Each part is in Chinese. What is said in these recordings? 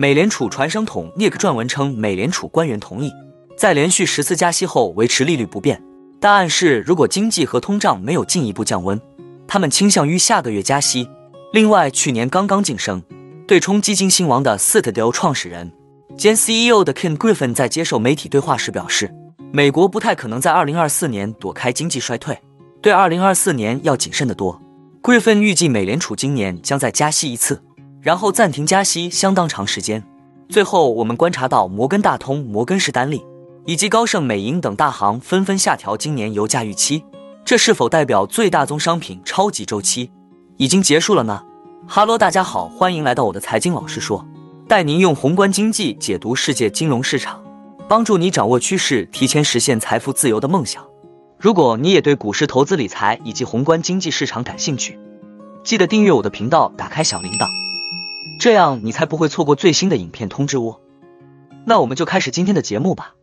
美联储传声筒 Nick 撰文称，美联储官员同意在连续十次加息后维持利率不变，但暗示如果经济和通胀没有进一步降温，他们倾向于下个月加息。另外，去年刚刚晋升对冲基金新王的 Citadel 创始人兼 CEO 的 Ken Griffin 在接受媒体对话时表示，美国不太可能在2024年躲开经济衰退，对2024年要谨慎得多。Griffin 预计美联储今年将再加息一次。然后暂停加息相当长时间。最后，我们观察到摩根大通、摩根士丹利以及高盛、美银等大行纷纷下调今年油价预期。这是否代表最大宗商品超级周期已经结束了呢？哈喽，大家好，欢迎来到我的财经老师说，带您用宏观经济解读世界金融市场，帮助你掌握趋势，提前实现财富自由的梦想。如果你也对股市投资理财以及宏观经济市场感兴趣，记得订阅我的频道，打开小铃铛。这样你才不会错过最新的影片通知哦。那我们就开始今天的节目吧。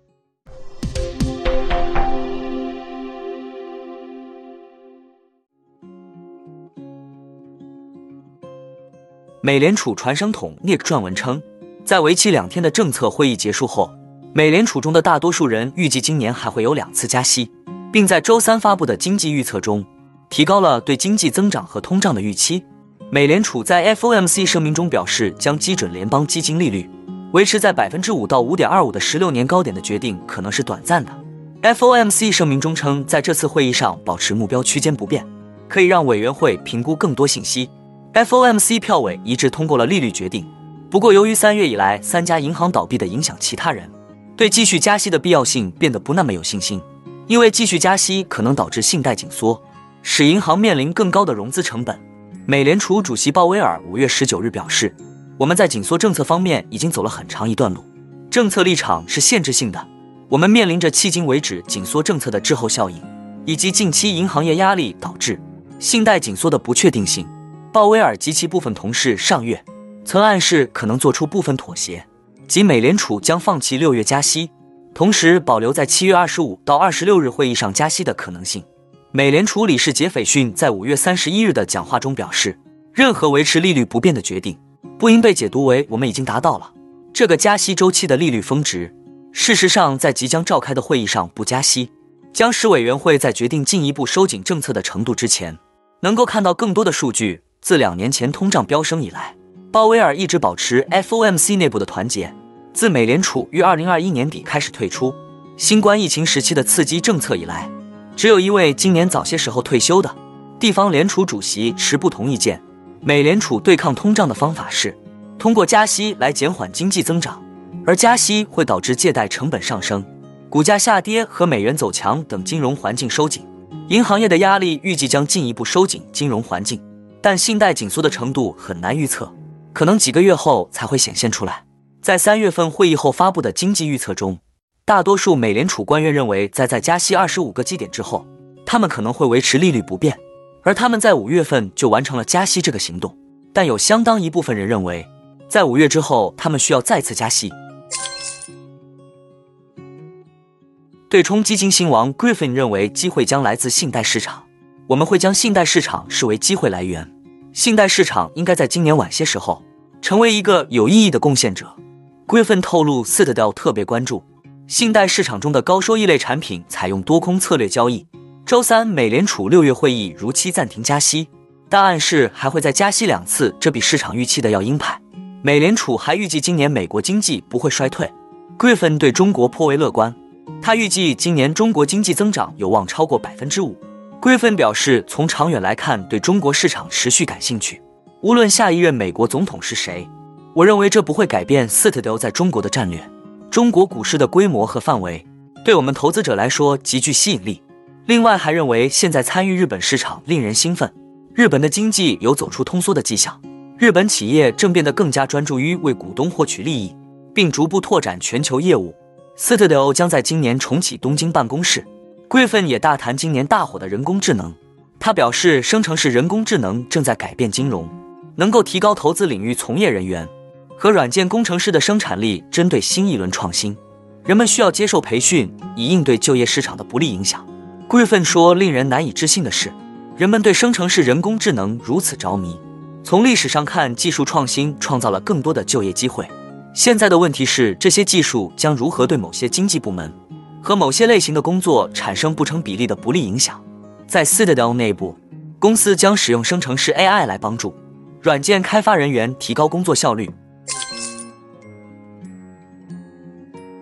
美联储传声筒 Nick 撰文称，在为期两天的政策会议结束后，美联储中的大多数人预计今年还会有两次加息，并在周三发布的经济预测中提高了对经济增长和通胀的预期。美联储在 FOMC 声明中表示，将基准联邦基金利率维持在百分之五到五点二五的十六年高点的决定可能是短暂的。FOMC 声明中称，在这次会议上保持目标区间不变，可以让委员会评估更多信息。FOMC 票委一致通过了利率决定。不过，由于三月以来三家银行倒闭的影响，其他人对继续加息的必要性变得不那么有信心，因为继续加息可能导致信贷紧缩，使银行面临更高的融资成本。美联储主席鲍威尔五月十九日表示：“我们在紧缩政策方面已经走了很长一段路，政策立场是限制性的。我们面临着迄今为止紧缩政策的滞后效应，以及近期银行业压力导致信贷紧缩的不确定性。”鲍威尔及其部分同事上月曾暗示可能做出部分妥协，即美联储将放弃六月加息，同时保留在七月二十五到二十六日会议上加息的可能性。美联储理事杰斐逊在五月三十一日的讲话中表示，任何维持利率不变的决定不应被解读为我们已经达到了这个加息周期的利率峰值。事实上，在即将召开的会议上不加息，将使委员会在决定进一步收紧政策的程度之前，能够看到更多的数据。自两年前通胀飙升以来，鲍威尔一直保持 FOMC 内部的团结。自美联储于二零二一年底开始退出新冠疫情时期的刺激政策以来。只有一位今年早些时候退休的地方联储主席持不同意见。美联储对抗通胀的方法是通过加息来减缓经济增长，而加息会导致借贷成本上升、股价下跌和美元走强等金融环境收紧。银行业的压力预计将进一步收紧金融环境，但信贷紧缩的程度很难预测，可能几个月后才会显现出来。在三月份会议后发布的经济预测中。大多数美联储官员认为，在再加息二十五个基点之后，他们可能会维持利率不变，而他们在五月份就完成了加息这个行动。但有相当一部分人认为，在五月之后，他们需要再次加息。对冲基金新王 Griffin 认为，机会将来自信贷市场。我们会将信贷市场视为机会来源，信贷市场应该在今年晚些时候成为一个有意义的贡献者。Griffin 透露，Citadel 特别关注。信贷市场中的高收益类产品采用多空策略交易。周三，美联储六月会议如期暂停加息，但暗示还会再加息两次，这比市场预期的要鹰派。美联储还预计今年美国经济不会衰退。Griffin 对中国颇为乐观，他预计今年中国经济增长有望超过百分之五。Griffin 表示，从长远来看，对中国市场持续感兴趣。无论下一任美国总统是谁，我认为这不会改变 Citadel 在中国的战略。中国股市的规模和范围对我们投资者来说极具吸引力。另外，还认为现在参与日本市场令人兴奋。日本的经济有走出通缩的迹象，日本企业正变得更加专注于为股东获取利益，并逐步拓展全球业务。Citadel 将在今年重启东京办公室。Griffin 也大谈今年大火的人工智能。他表示，生成式人工智能正在改变金融，能够提高投资领域从业人员。和软件工程师的生产力针对新一轮创新，人们需要接受培训以应对就业市场的不利影响。Griffin 说：“令人难以置信的是，人们对生成式人工智能如此着迷。从历史上看，技术创新创造了更多的就业机会。现在的问题是，这些技术将如何对某些经济部门和某些类型的工作产生不成比例的不利影响？在 Citadel 内部，公司将使用生成式 AI 来帮助软件开发人员提高工作效率。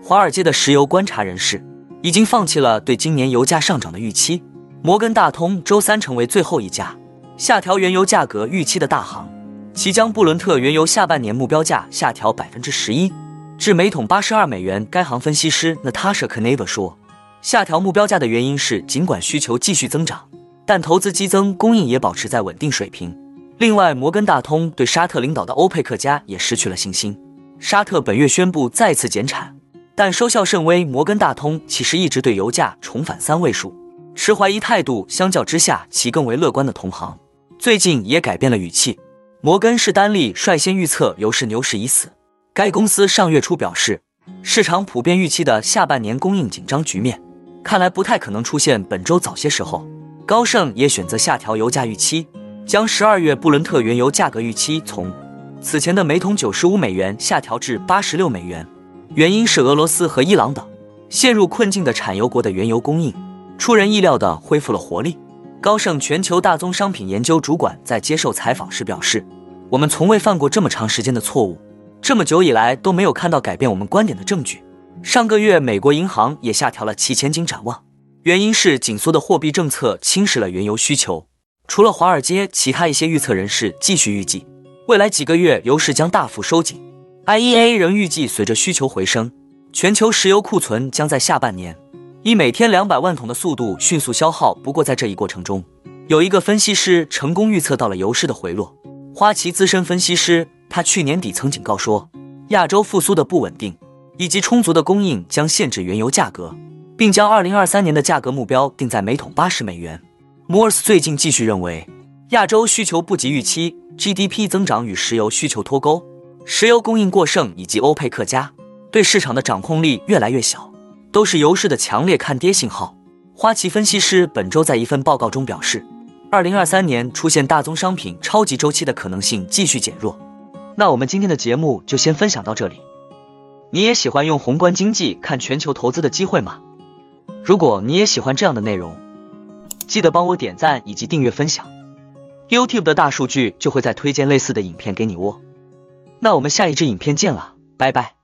华尔街的石油观察人士已经放弃了对今年油价上涨的预期。摩根大通周三成为最后一家下调原油价格预期的大行。其将布伦特原油下半年目标价下调百分之十一，至每桶八十二美元。该行分析师 Natasha Kaneva 说，下调目标价的原因是，尽管需求继续增长，但投资激增，供应也保持在稳定水平。另外，摩根大通对沙特领导的欧佩克家也失去了信心。沙特本月宣布再次减产，但收效甚微。摩根大通其实一直对油价重返三位数持怀疑态度，相较之下，其更为乐观的同行最近也改变了语气。摩根士丹利率先预测油市牛市已死。该公司上月初表示，市场普遍预期的下半年供应紧张局面，看来不太可能出现本周早些时候。高盛也选择下调油价预期，将十二月布伦特原油价格预期从此前的每桶九十五美元下调至八十六美元。原因是俄罗斯和伊朗等陷入困境的产油国的原油供应出人意料的恢复了活力。高盛全球大宗商品研究主管在接受采访时表示：“我们从未犯过这么长时间的错误，这么久以来都没有看到改变我们观点的证据。”上个月，美国银行也下调了其前景展望，原因是紧缩的货币政策侵蚀了原油需求。除了华尔街，其他一些预测人士继续预计，未来几个月油市将大幅收紧。IEA 仍预计，随着需求回升，全球石油库存将在下半年。以每天两百万桶的速度迅速消耗。不过，在这一过程中，有一个分析师成功预测到了油市的回落。花旗资深分析师，他去年底曾警告说，亚洲复苏的不稳定以及充足的供应将限制原油价格，并将二零二三年的价格目标定在每桶八十美元。摩尔斯最近继续认为，亚洲需求不及预期，GDP 增长与石油需求脱钩，石油供应过剩以及欧佩克加对市场的掌控力越来越小。都是油市的强烈看跌信号。花旗分析师本周在一份报告中表示，二零二三年出现大宗商品超级周期的可能性继续减弱。那我们今天的节目就先分享到这里。你也喜欢用宏观经济看全球投资的机会吗？如果你也喜欢这样的内容，记得帮我点赞以及订阅分享。YouTube 的大数据就会再推荐类似的影片给你哦。那我们下一支影片见了，拜拜。